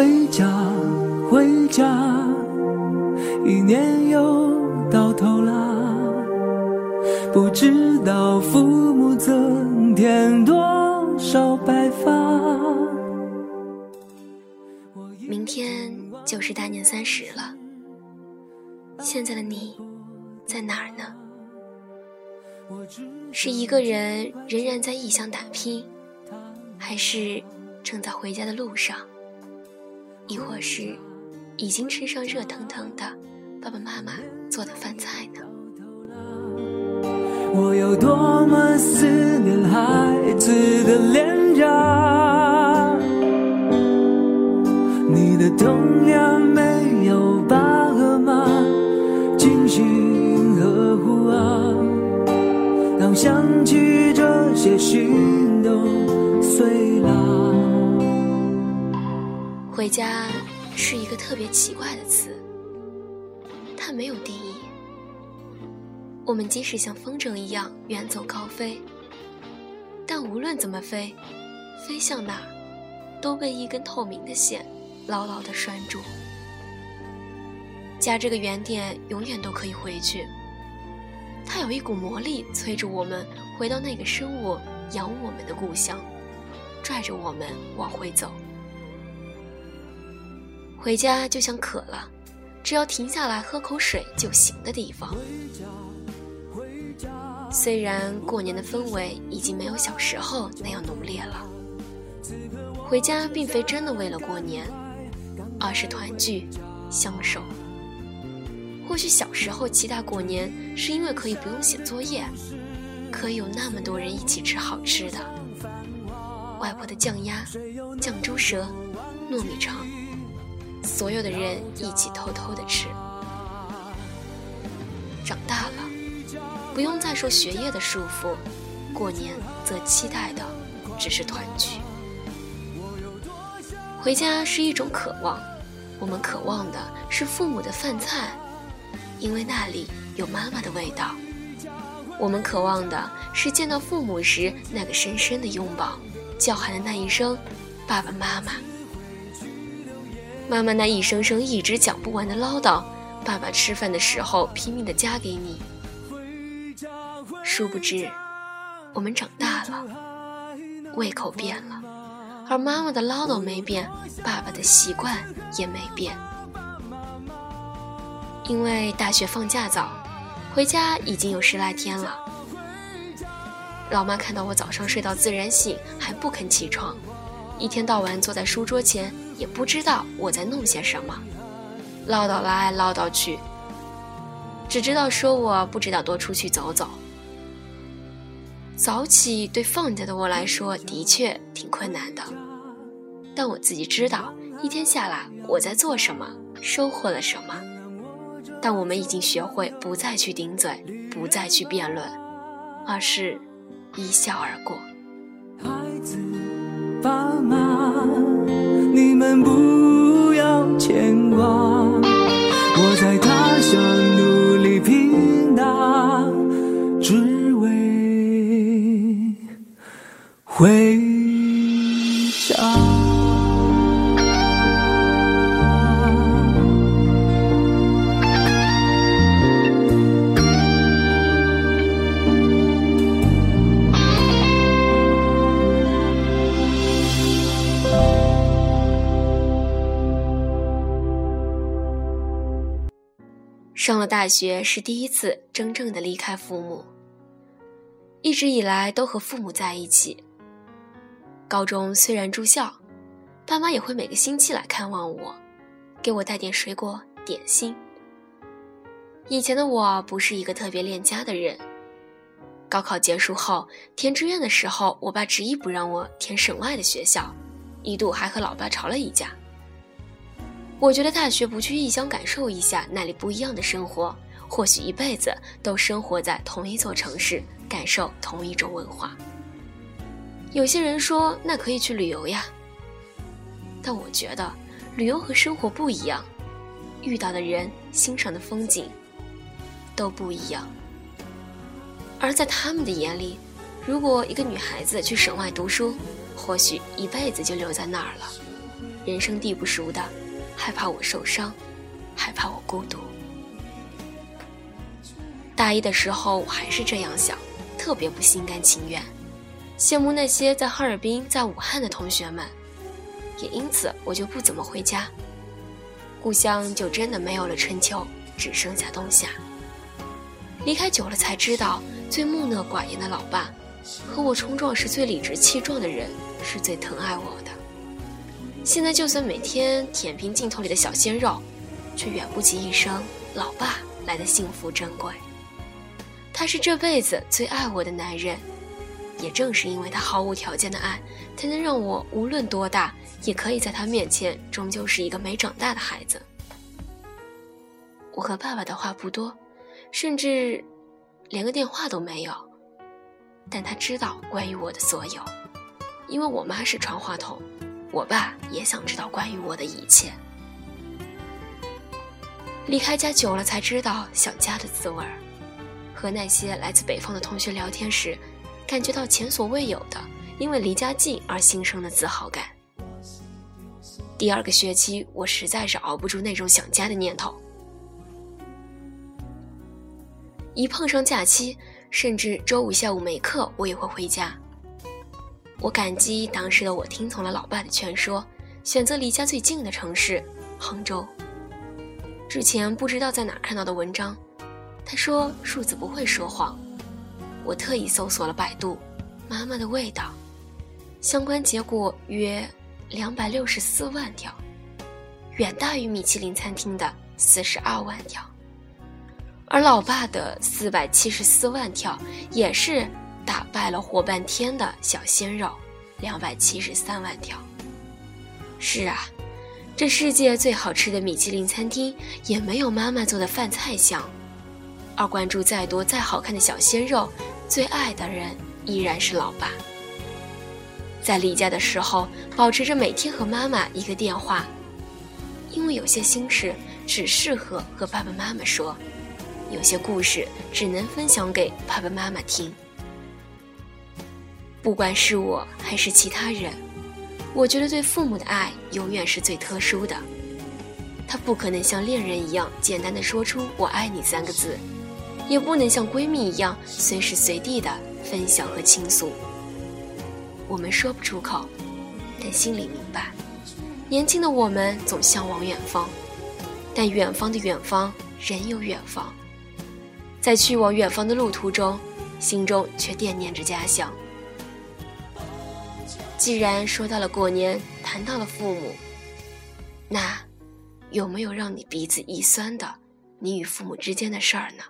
回家，回家，一年又到头啦，不知道父母增添多少白发。明天就是大年三十了，现在的你在哪儿呢？是一个人仍然在异乡打拼，还是正在回家的路上？亦或是已经吃上热腾腾的爸爸妈妈做的饭菜呢？我有多么思念孩子的脸颊，你的痛呀回家是一个特别奇怪的词，它没有定义。我们即使像风筝一样远走高飞，但无论怎么飞，飞向哪儿，都被一根透明的线牢牢地拴住。家这个原点永远都可以回去，它有一股魔力催着我们回到那个生我养我们的故乡，拽着我们往回走。回家就像渴了，只要停下来喝口水就行的地方。虽然过年的氛围已经没有小时候那样浓烈了，回家并非真的为了过年，而是团聚、相守。或许小时候期待过年，是因为可以不用写作业，可以有那么多人一起吃好吃的，外婆的酱鸭、酱猪舌、糯米肠。所有的人一起偷偷的吃。长大了，不用再受学业的束缚，过年则期待的只是团聚。回家是一种渴望，我们渴望的是父母的饭菜，因为那里有妈妈的味道。我们渴望的是见到父母时那个深深的拥抱，叫喊的那一声“爸爸妈妈”。妈妈那一声声一直讲不完的唠叨，爸爸吃饭的时候拼命的夹给你。殊不知，我们长大了，胃口变了，而妈妈的唠叨没变，爸爸的习惯也没变。因为大学放假早，回家已经有十来天了。老妈看到我早上睡到自然醒，还不肯起床。一天到晚坐在书桌前，也不知道我在弄些什么，唠叨来唠叨去，只知道说我不知道多出去走走。早起对放假的我来说的确挺困难的，但我自己知道一天下来我在做什么，收获了什么。但我们已经学会不再去顶嘴，不再去辩论，而是一笑而过。不上了大学是第一次真正的离开父母，一直以来都和父母在一起。高中虽然住校，爸妈也会每个星期来看望我，给我带点水果点心。以前的我不是一个特别恋家的人，高考结束后填志愿的时候，我爸执意不让我填省外的学校，一度还和老爸吵了一架。我觉得大学不去异乡感受一下那里不一样的生活，或许一辈子都生活在同一座城市，感受同一种文化。有些人说那可以去旅游呀，但我觉得旅游和生活不一样，遇到的人、欣赏的风景都不一样。而在他们的眼里，如果一个女孩子去省外读书，或许一辈子就留在那儿了。人生地不熟的，害怕我受伤，害怕我孤独。大一的时候，我还是这样想，特别不心甘情愿，羡慕那些在哈尔滨、在武汉的同学们，也因此我就不怎么回家，故乡就真的没有了春秋，只剩下冬夏。离开久了才知道，最木讷寡言的老爸，和我冲撞时最理直气壮的人，是最疼爱我的。现在就算每天舔屏镜头里的小鲜肉，却远不及一声“老爸”来的幸福珍贵。他是这辈子最爱我的男人，也正是因为他毫无条件的爱，才能让我无论多大，也可以在他面前终究是一个没长大的孩子。我和爸爸的话不多。甚至连个电话都没有，但他知道关于我的所有，因为我妈是传话筒，我爸也想知道关于我的一切。离开家久了才知道想家的滋味儿，和那些来自北方的同学聊天时，感觉到前所未有的因为离家近而心生的自豪感。第二个学期，我实在是熬不住那种想家的念头。一碰上假期，甚至周五下午没课，我也会回家。我感激当时的我听从了老爸的劝说，选择离家最近的城市杭州。之前不知道在哪看到的文章，他说数字不会说谎。我特意搜索了百度“妈妈的味道”，相关结果约两百六十四万条，远大于米其林餐厅的四十二万条。而老爸的四百七十四万条，也是打败了活半天的小鲜肉，两百七十三万条。是啊，这世界最好吃的米其林餐厅，也没有妈妈做的饭菜香。而关注再多再好看的小鲜肉，最爱的人依然是老爸。在离家的时候，保持着每天和妈妈一个电话，因为有些心事只适合和爸爸妈妈说。有些故事只能分享给爸爸妈妈听。不管是我还是其他人，我觉得对父母的爱永远是最特殊的。他不可能像恋人一样简单的说出“我爱你”三个字，也不能像闺蜜一样随时随地的分享和倾诉。我们说不出口，但心里明白。年轻的我们总向往远方，但远方的远方仍有远方。在去往远方的路途中，心中却惦念着家乡。既然说到了过年，谈到了父母，那有没有让你鼻子一酸的你与父母之间的事儿呢？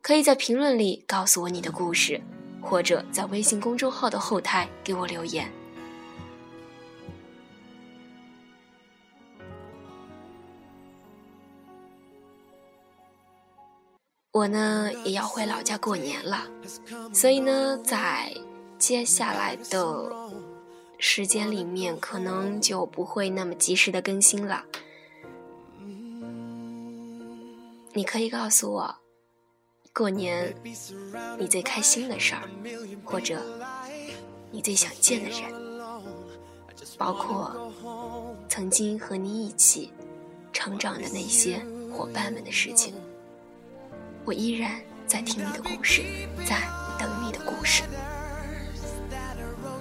可以在评论里告诉我你的故事，或者在微信公众号的后台给我留言。我呢也要回老家过年了，所以呢，在接下来的时间里面，可能就不会那么及时的更新了。你可以告诉我，过年你最开心的事儿，或者你最想见的人，包括曾经和你一起成长的那些伙伴们的事情。我依然在听你的故事，在等你的故事。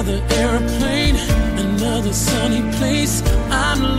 Another airplane, another sunny place. I'm